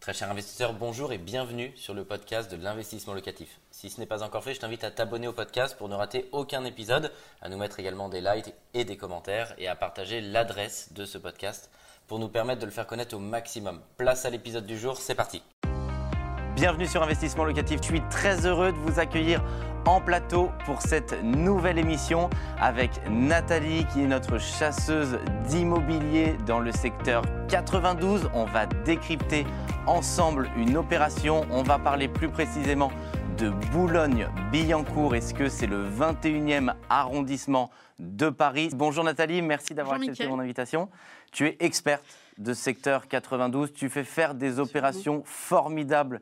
Très cher investisseur, bonjour et bienvenue sur le podcast de l'investissement locatif. Si ce n'est pas encore fait, je t'invite à t'abonner au podcast pour ne rater aucun épisode, à nous mettre également des likes et des commentaires et à partager l'adresse de ce podcast pour nous permettre de le faire connaître au maximum. Place à l'épisode du jour, c'est parti. Bienvenue sur Investissement Locatif. Je suis très heureux de vous accueillir en plateau pour cette nouvelle émission avec Nathalie qui est notre chasseuse d'immobilier dans le secteur 92. On va décrypter ensemble une opération. On va parler plus précisément de Boulogne-Billancourt. Est-ce que c'est le 21e arrondissement de Paris? Bonjour Nathalie, merci d'avoir accepté mon invitation. Tu es experte de secteur 92. Tu fais faire des opérations formidables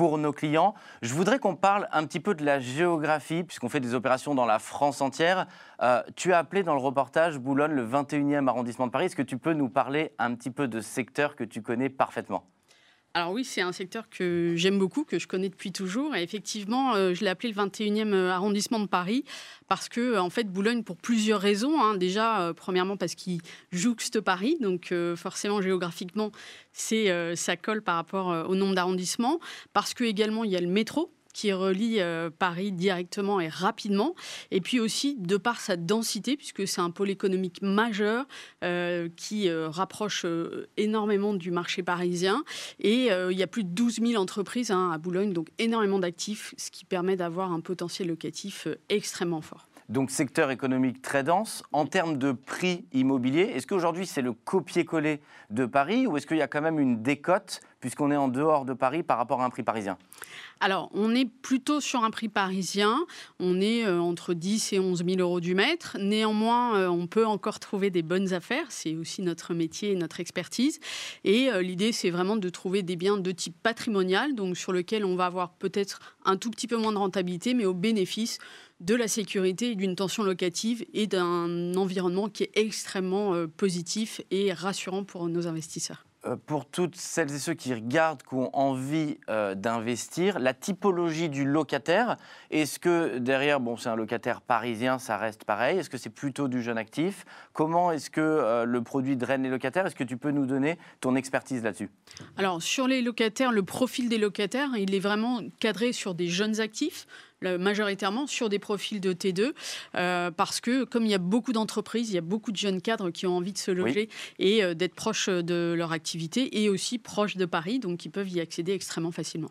pour nos clients. Je voudrais qu'on parle un petit peu de la géographie, puisqu'on fait des opérations dans la France entière. Euh, tu as appelé dans le reportage Boulogne le 21e arrondissement de Paris. Est-ce que tu peux nous parler un petit peu de secteur que tu connais parfaitement? Alors oui, c'est un secteur que j'aime beaucoup, que je connais depuis toujours. Et effectivement, euh, je l'ai appelé le 21e euh, arrondissement de Paris parce que, euh, en fait, Boulogne, pour plusieurs raisons. Hein. Déjà, premièrement, parce qu'il jouxte Paris. Donc, forcément, géographiquement, c'est, ça colle par rapport au nombre d'arrondissements. Parce que, également, il y a le métro qui relie euh, Paris directement et rapidement. Et puis aussi, de par sa densité, puisque c'est un pôle économique majeur euh, qui euh, rapproche énormément du marché parisien. Et il y a plus de 12 000 entreprises hein, à Boulogne, donc énormément d'actifs, ce qui permet d'avoir un potentiel locatif extrêmement fort. Donc secteur économique très dense. En termes de prix immobilier, est-ce qu'aujourd'hui c'est le copier-coller de Paris ou est-ce qu'il y a quand même une décote puisqu'on est en dehors de Paris par rapport à un prix parisien alors, on est plutôt sur un prix parisien. On est euh, entre 10 et 11 000 euros du mètre. Néanmoins, euh, on peut encore trouver des bonnes affaires. C'est aussi notre métier et notre expertise. Et euh, l'idée, c'est vraiment de trouver des biens de type patrimonial, donc sur lequel on va avoir peut-être un tout petit peu moins de rentabilité, mais au bénéfice de la sécurité, d'une tension locative et d'un environnement qui est extrêmement positif et rassurant pour nos investisseurs. Euh, pour toutes celles et ceux qui regardent, qui ont envie euh, d'investir, la typologie du locataire, est-ce que derrière, bon, c'est un locataire parisien, ça reste pareil? Est-ce que c'est plutôt du jeune actif? Comment est-ce que euh, le produit draine les locataires? Est-ce que tu peux nous donner ton expertise là-dessus? Alors, sur les locataires, le profil des locataires, il est vraiment cadré sur des jeunes actifs majoritairement sur des profils de T2, euh, parce que comme il y a beaucoup d'entreprises, il y a beaucoup de jeunes cadres qui ont envie de se loger et euh, d'être proches de leur activité et aussi proches de Paris, donc ils peuvent y accéder extrêmement facilement.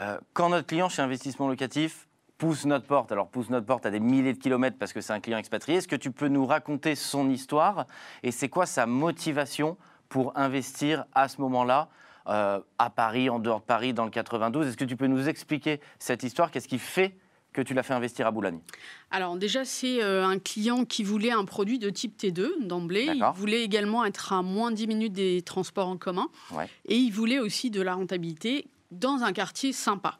Euh, quand notre client chez Investissement Locatif pousse notre porte, alors pousse notre porte à des milliers de kilomètres parce que c'est un client expatrié, est-ce que tu peux nous raconter son histoire et c'est quoi sa motivation pour investir à ce moment-là à Paris, en dehors de Paris, dans le 92. Est-ce que tu peux nous expliquer cette histoire? Qu'est-ce qui fait que tu l'as fait investir à Boulogne? Alors déjà, c'est euh, un client qui voulait un produit de type T2 d'emblée. Il voulait également être à moins 10 minutes des transports en commun. Et il voulait aussi de la rentabilité dans un quartier sympa.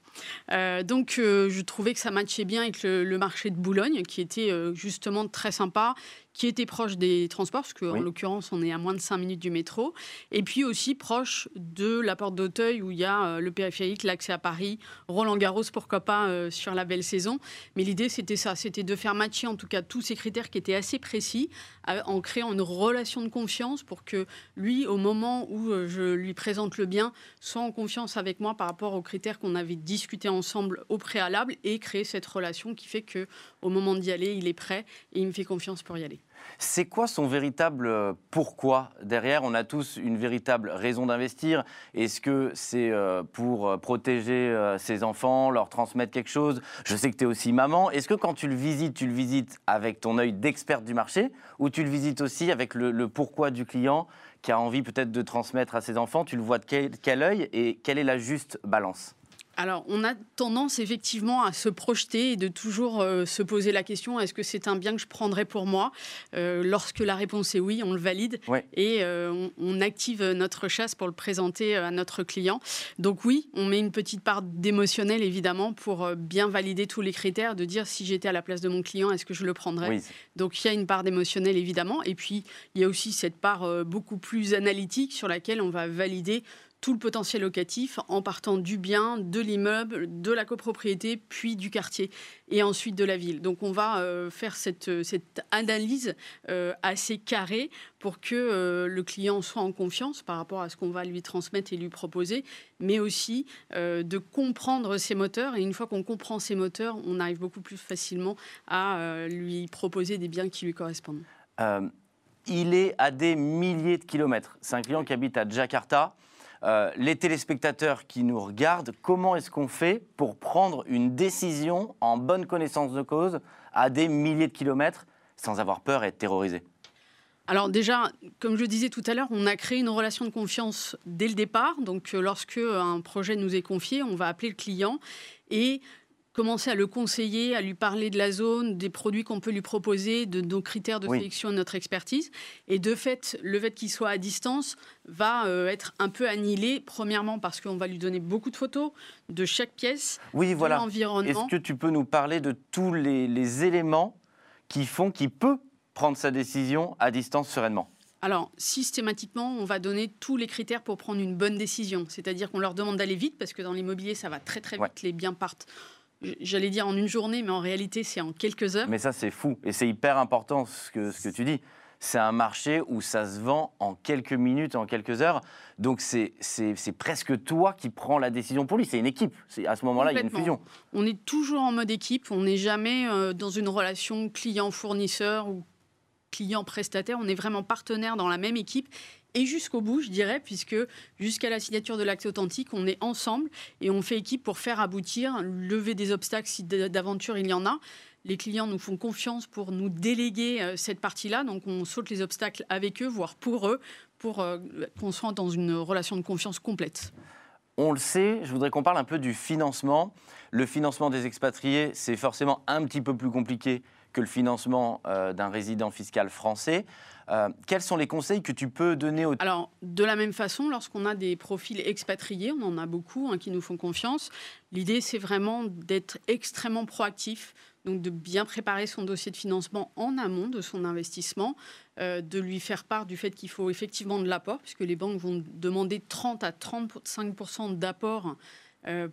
Euh, donc, euh, je trouvais que ça matchait bien avec le, marché de Boulogne, qui était justement très sympa qui était proche des transports, parce qu'en l'occurrence, on est à moins de 5 minutes du métro, et puis aussi proche de la porte d'Auteuil, où il y a euh, le périphérique, l'accès à Paris, Roland-Garros, pourquoi pas, euh, sur la belle saison. Mais l'idée, c'était ça, c'était de faire matcher en tout cas tous ces critères qui étaient assez précis, en créant une relation de confiance pour que lui, au moment où euh, je lui présente le bien, soit en confiance avec moi par rapport aux critères qu'on avait discutés ensemble au préalable, et créer cette relation qui fait que au moment d'y aller, il est prêt et il me fait confiance pour y aller. C'est quoi son véritable euh, pourquoi derrière? On a tous une véritable raison d'investir. Est-ce que c'est euh, pour euh, protéger ses enfants, leur transmettre quelque chose? Je sais que tu es aussi maman. Est-ce que quand tu le visites, tu le visites avec ton œil d'expert du marché ou tu le visites aussi avec le, pourquoi du client qui a envie peut-être de transmettre à ses enfants? Tu le vois de quel, quel œil et quelle est la juste balance? Alors, on a tendance effectivement à se projeter et de toujours euh, se poser la question est-ce que c'est un bien que je prendrais pour moi? Euh, Lorsque la réponse est oui, on le valide et euh, on, active notre chasse pour le présenter à notre client. Donc, oui, on met une petite part d'émotionnel évidemment pour bien valider tous les critères, de dire si j'étais à la place de mon client, est-ce que je le prendrais? Donc, il y a une part d'émotionnel évidemment. Et puis, il y a aussi cette part beaucoup plus analytique sur laquelle on va valider tout le potentiel locatif en partant du bien, de l'immeuble, de la copropriété, puis du quartier et ensuite de la ville. Donc on va euh, faire cette, cette analyse euh, assez carrée pour que euh, le client soit en confiance par rapport à ce qu'on va lui transmettre et lui proposer, mais aussi de comprendre ses moteurs. Et une fois qu'on comprend ses moteurs, on arrive beaucoup plus facilement à lui proposer des biens qui lui correspondent. il est à des milliers de kilomètres. C'est un client qui habite à Jakarta. Euh, les téléspectateurs qui nous regardent, comment est-ce qu'on fait pour prendre une décision en bonne connaissance de cause à des milliers de kilomètres sans avoir peur et être terrorisé? Alors déjà, comme je le disais tout à l'heure, on a créé une relation de confiance dès le départ. Donc euh, lorsque un projet nous est confié, on va appeler le client et commencer à le conseiller, à lui parler de la zone, des produits qu'on peut lui proposer, de nos critères de sélection et notre expertise. Et de fait, le fait qu'il soit à distance va euh, être un peu annihilé, premièrement parce qu'on va lui donner beaucoup de photos de chaque pièce, oui, voilà. l'environnement. Est-ce que tu peux nous parler de tous les, les éléments qui font qu'il peut prendre sa décision à distance sereinement? Alors, systématiquement, on va donner tous les critères pour prendre une bonne décision. C'est-à-dire qu'on leur demande d'aller vite, parce que dans l'immobilier, ça va très très vite, les biens partent j'allais dire en une journée, mais en réalité, c'est en quelques heures. Mais ça, c'est fou. Et c'est hyper important ce que, ce que tu dis. C'est un marché où ça se vend en quelques minutes, en quelques heures. Donc, c'est presque toi qui prends la décision pour lui. C'est une équipe. À ce moment-là, il y a une fusion. On est toujours en mode équipe. On n'est jamais euh, dans une relation client-fournisseur ou client-prestataire. On est vraiment partenaire dans la même équipe et jusqu'au bout, je dirais, puisque jusqu'à la signature de l'acte authentique, on est ensemble et on fait équipe pour faire aboutir, lever des obstacles si d'aventure il y en a. Les clients nous font confiance pour nous déléguer euh, cette partie-là, donc on saute les obstacles avec eux, voire pour eux, pour euh, qu'on soit dans une relation de confiance complète. On le sait, je voudrais qu'on parle un peu du financement. Le financement des expatriés, c'est forcément un petit peu plus compliqué que le financement euh, d'un résident fiscal français. Euh, quels sont les conseils que tu peux donner aux... Alors, de la même façon, lorsqu'on a des profils expatriés, on en a beaucoup hein, qui nous font confiance, l'idée c'est vraiment d'être extrêmement proactif, donc de bien préparer son dossier de financement en amont de son investissement, euh, de lui faire part du fait qu'il faut effectivement de l'apport, puisque les banques vont demander 30 à 35 d'apport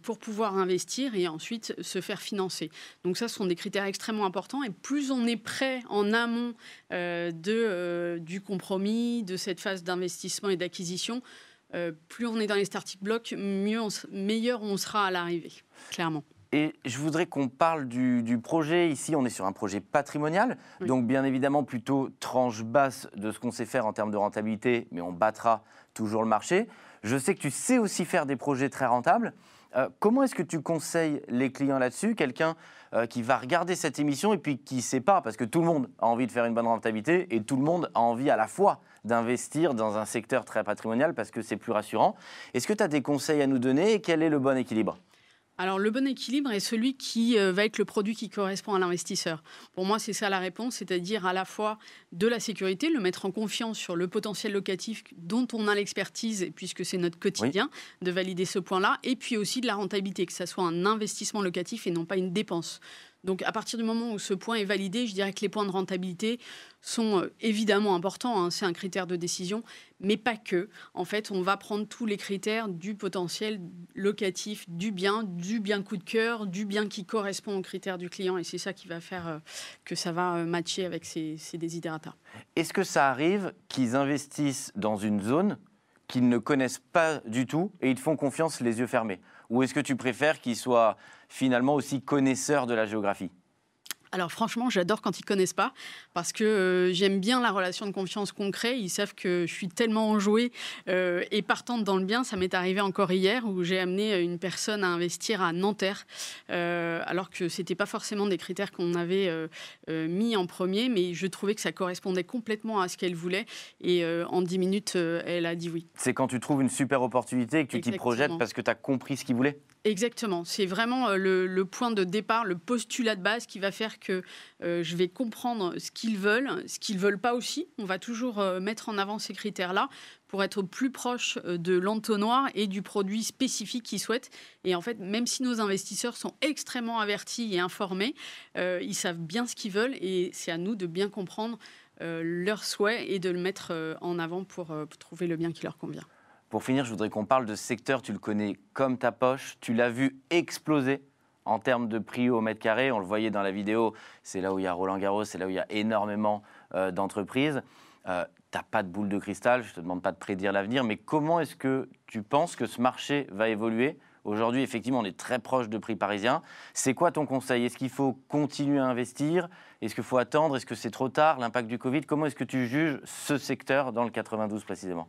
pour pouvoir investir et ensuite se faire financer. Donc ça, ce sont des critères extrêmement importants. Et plus on est prêt en amont euh, de, euh, du compromis, de cette phase d'investissement et d'acquisition, plus on est dans les starting blocks, mieux meilleur on sera à l'arrivée, clairement. Et je voudrais qu'on parle du, du, projet. Ici, on est sur un projet patrimonial, donc bien évidemment plutôt tranche basse de ce qu'on sait faire en termes de rentabilité, mais on battra toujours le marché. Je sais que tu sais aussi faire des projets très rentables. Euh, comment est-ce que tu conseilles les clients là-dessus? Quelqu'un euh, qui va regarder cette émission et puis qui ne sait pas, parce que tout le monde a envie de faire une bonne rentabilité et tout le monde a envie à la fois d'investir dans un secteur très patrimonial parce que c'est plus rassurant. Est-ce que tu as des conseils à nous donner et quel est le bon équilibre? Alors le bon équilibre est celui qui euh, va être le produit qui correspond à l'investisseur. Pour moi, c'est ça la réponse, c'est-à-dire à la fois de la sécurité, le mettre en confiance sur le potentiel locatif dont on a l'expertise, puisque c'est notre quotidien, de valider ce point-là, et puis aussi de la rentabilité, que ça soit un investissement locatif et non pas une dépense. Donc à partir du moment où ce point est validé, je dirais que les points de rentabilité sont euh, évidemment importants, hein, c'est un critère de décision, mais pas que. En fait, on va prendre tous les critères du potentiel locatif du bien, du bien coup de cœur, du bien qui correspond aux critères du client, et c'est ça qui va faire euh, que ça va euh, matcher avec ces, ces. Est-ce que ça arrive qu'ils investissent dans une zone qu'ils ne connaissent pas du tout et ils te font confiance les yeux fermés? Ou est-ce que tu préfères qu'ils soient finalement aussi connaisseurs de la géographie alors franchement, j'adore quand ils connaissent pas parce que euh, j'aime bien la relation de confiance qu'on crée. Ils savent que je suis tellement enjouée euh, et partante dans le bien. Ça m'est arrivé encore hier où j'ai amené une personne à investir à Nanterre euh, alors que c'était pas forcément des critères qu'on avait mis en premier, mais je trouvais que ça correspondait complètement à ce qu'elle voulait et en 10 minutes, elle a dit oui. C'est quand tu trouves une super opportunité et que tu t'y projettes parce que tu as compris ce qu'il voulait? Exactement. C'est vraiment le, point de départ, le postulat de base qui va faire que euh, je vais comprendre ce qu'ils veulent, ce qu'ils veulent pas aussi. On va toujours euh, mettre en avant ces critères-là pour être plus proche euh, de l'entonnoir et du produit spécifique qu'ils souhaitent. Et en fait, même si nos investisseurs sont extrêmement avertis et informés, ils savent bien ce qu'ils veulent et c'est à nous de bien comprendre leurs souhaits et de le mettre en avant pour trouver le bien qui leur convient. Pour finir, je voudrais qu'on parle de secteur, tu le connais comme ta poche, tu l'as vu exploser en termes de prix au mètre carré. On le voyait dans la vidéo, c'est là où il y a Roland Garros, c'est là où il y a énormément euh, d'entreprises. Euh, tu n'as pas de boule de cristal, je ne te demande pas de prédire l'avenir, mais comment est-ce que tu penses que ce marché va évoluer? Aujourd'hui, effectivement, on est très proche de prix parisiens. C'est quoi ton conseil? Est-ce qu'il faut continuer à investir? Est-ce qu'il faut attendre? Est-ce que c'est trop tard? L'impact du Covid? Comment est-ce que tu juges ce secteur dans le 92 précisément?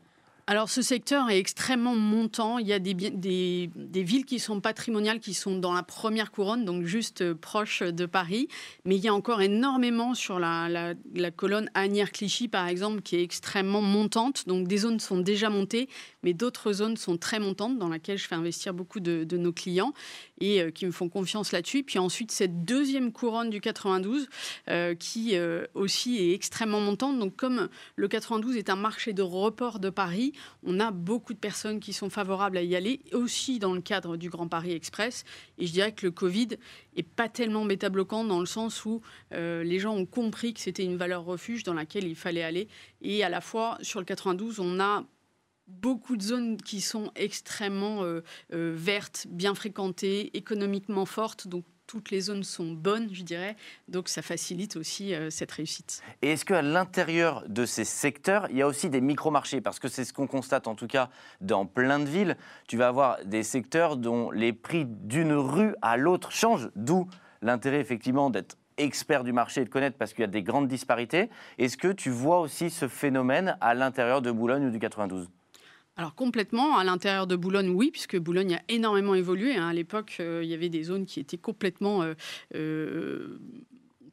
Alors ce secteur est extrêmement montant. Il y a des, villes qui sont patrimoniales, qui sont dans la première couronne, donc juste euh, proche de Paris. Mais il y a encore énormément sur la, colonne Agnières-Clichy, par exemple, qui est extrêmement montante. Donc des zones sont déjà montées, mais d'autres zones sont très montantes, dans lesquelles je fais investir beaucoup de, nos clients et euh, qui me font confiance là-dessus. Puis ensuite, cette deuxième couronne du 92, euh, qui aussi est extrêmement montante. Donc comme le 92 est un marché de report de Paris, on a beaucoup de personnes qui sont favorables à y aller, aussi dans le cadre du Grand Paris Express. Et je dirais que le Covid est pas tellement bêta-bloquant dans le sens où euh, les gens ont compris que c'était une valeur refuge dans laquelle il fallait aller. Et à la fois, sur le 92, on a beaucoup de zones qui sont extrêmement euh, euh, vertes, bien fréquentées, économiquement fortes. Donc toutes les zones sont bonnes, je dirais. Donc ça facilite aussi euh, cette réussite. Et est-ce qu'à l'intérieur de ces secteurs, il y a aussi des micro-marchés? Parce que c'est ce qu'on constate en tout cas dans plein de villes. Tu vas avoir des secteurs dont les prix d'une rue à l'autre changent, d'où l'intérêt effectivement d'être expert du marché et de connaître parce qu'il y a des grandes disparités. Est-ce que tu vois aussi ce phénomène à l'intérieur de Boulogne ou du 92 alors complètement, à l'intérieur de Boulogne, oui, puisque Boulogne a énormément évolué. Hein. À l'époque, euh, il y avait des zones qui étaient complètement euh, euh,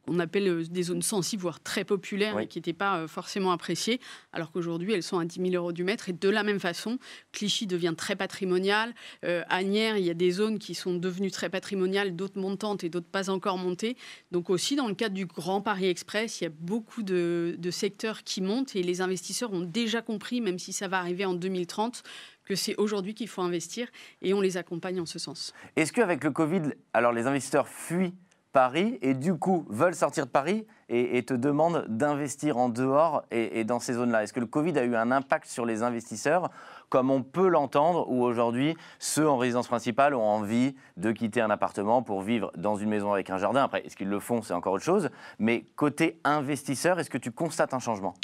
on appelle euh, des zones sensibles, voire très populaires, et qui n'étaient pas euh, forcément appréciées, alors qu'aujourd'hui, elles sont à 10 000 euros du mètre. Et de la même façon, Clichy devient très patrimonial. Euh, Agnières, il y a des zones qui sont devenues très patrimoniales, d'autres montantes et d'autres pas encore montées. Donc aussi, dans le cadre du Grand Paris Express, il y a beaucoup de, de secteurs qui montent et les investisseurs ont déjà compris, même si ça va arriver en 2030, que c'est aujourd'hui qu'il faut investir et on les accompagne en ce sens. Est-ce qu'avec le Covid, alors les investisseurs fuient Paris et du coup veulent sortir de Paris et, te demandent d'investir en dehors et, dans ces zones-là. Est-ce que le Covid a eu un impact sur les investisseurs comme on peut l'entendre, où aujourd'hui, ceux en résidence principale ont envie de quitter un appartement pour vivre dans une maison avec un jardin? Après, est-ce qu'ils le font, c'est encore autre chose. Mais côté investisseur, est-ce que tu constates un changement?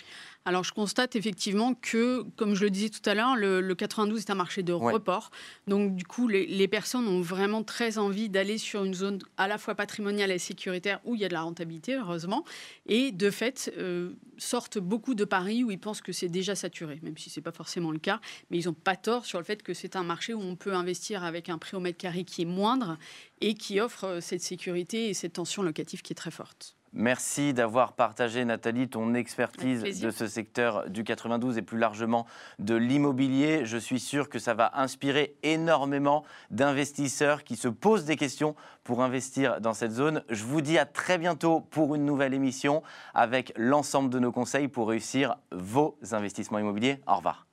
Alors, je constate effectivement que, comme je le disais tout à l'heure, le, 92 est un marché de report. Donc, du coup, les, personnes ont vraiment très envie d'aller sur une zone à la fois patrimoniale et sécuritaire où il y a de la rentabilité, heureusement. Et de fait, euh, sortent beaucoup de paris où ils pensent que c'est déjà saturé, même si ce n'est pas forcément le cas. Mais ils n'ont pas tort sur le fait que c'est un marché où on peut investir avec un prix au mètre carré qui est moindre et qui offre euh, cette sécurité et cette tension locative qui est très forte. Merci d'avoir partagé, Nathalie, ton expertise de ce secteur du 92 et plus largement de l'immobilier. Je suis sûr que ça va inspirer énormément d'investisseurs qui se posent des questions pour investir dans cette zone. Je vous dis à très bientôt pour une nouvelle émission avec l'ensemble de nos conseils pour réussir vos investissements immobiliers. Au revoir.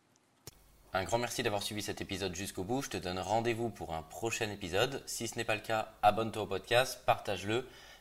Un grand merci d'avoir suivi cet épisode jusqu'au bout. Je te donne rendez-vous pour un prochain épisode. Si ce n'est pas le cas, abonne-toi au podcast, partage-le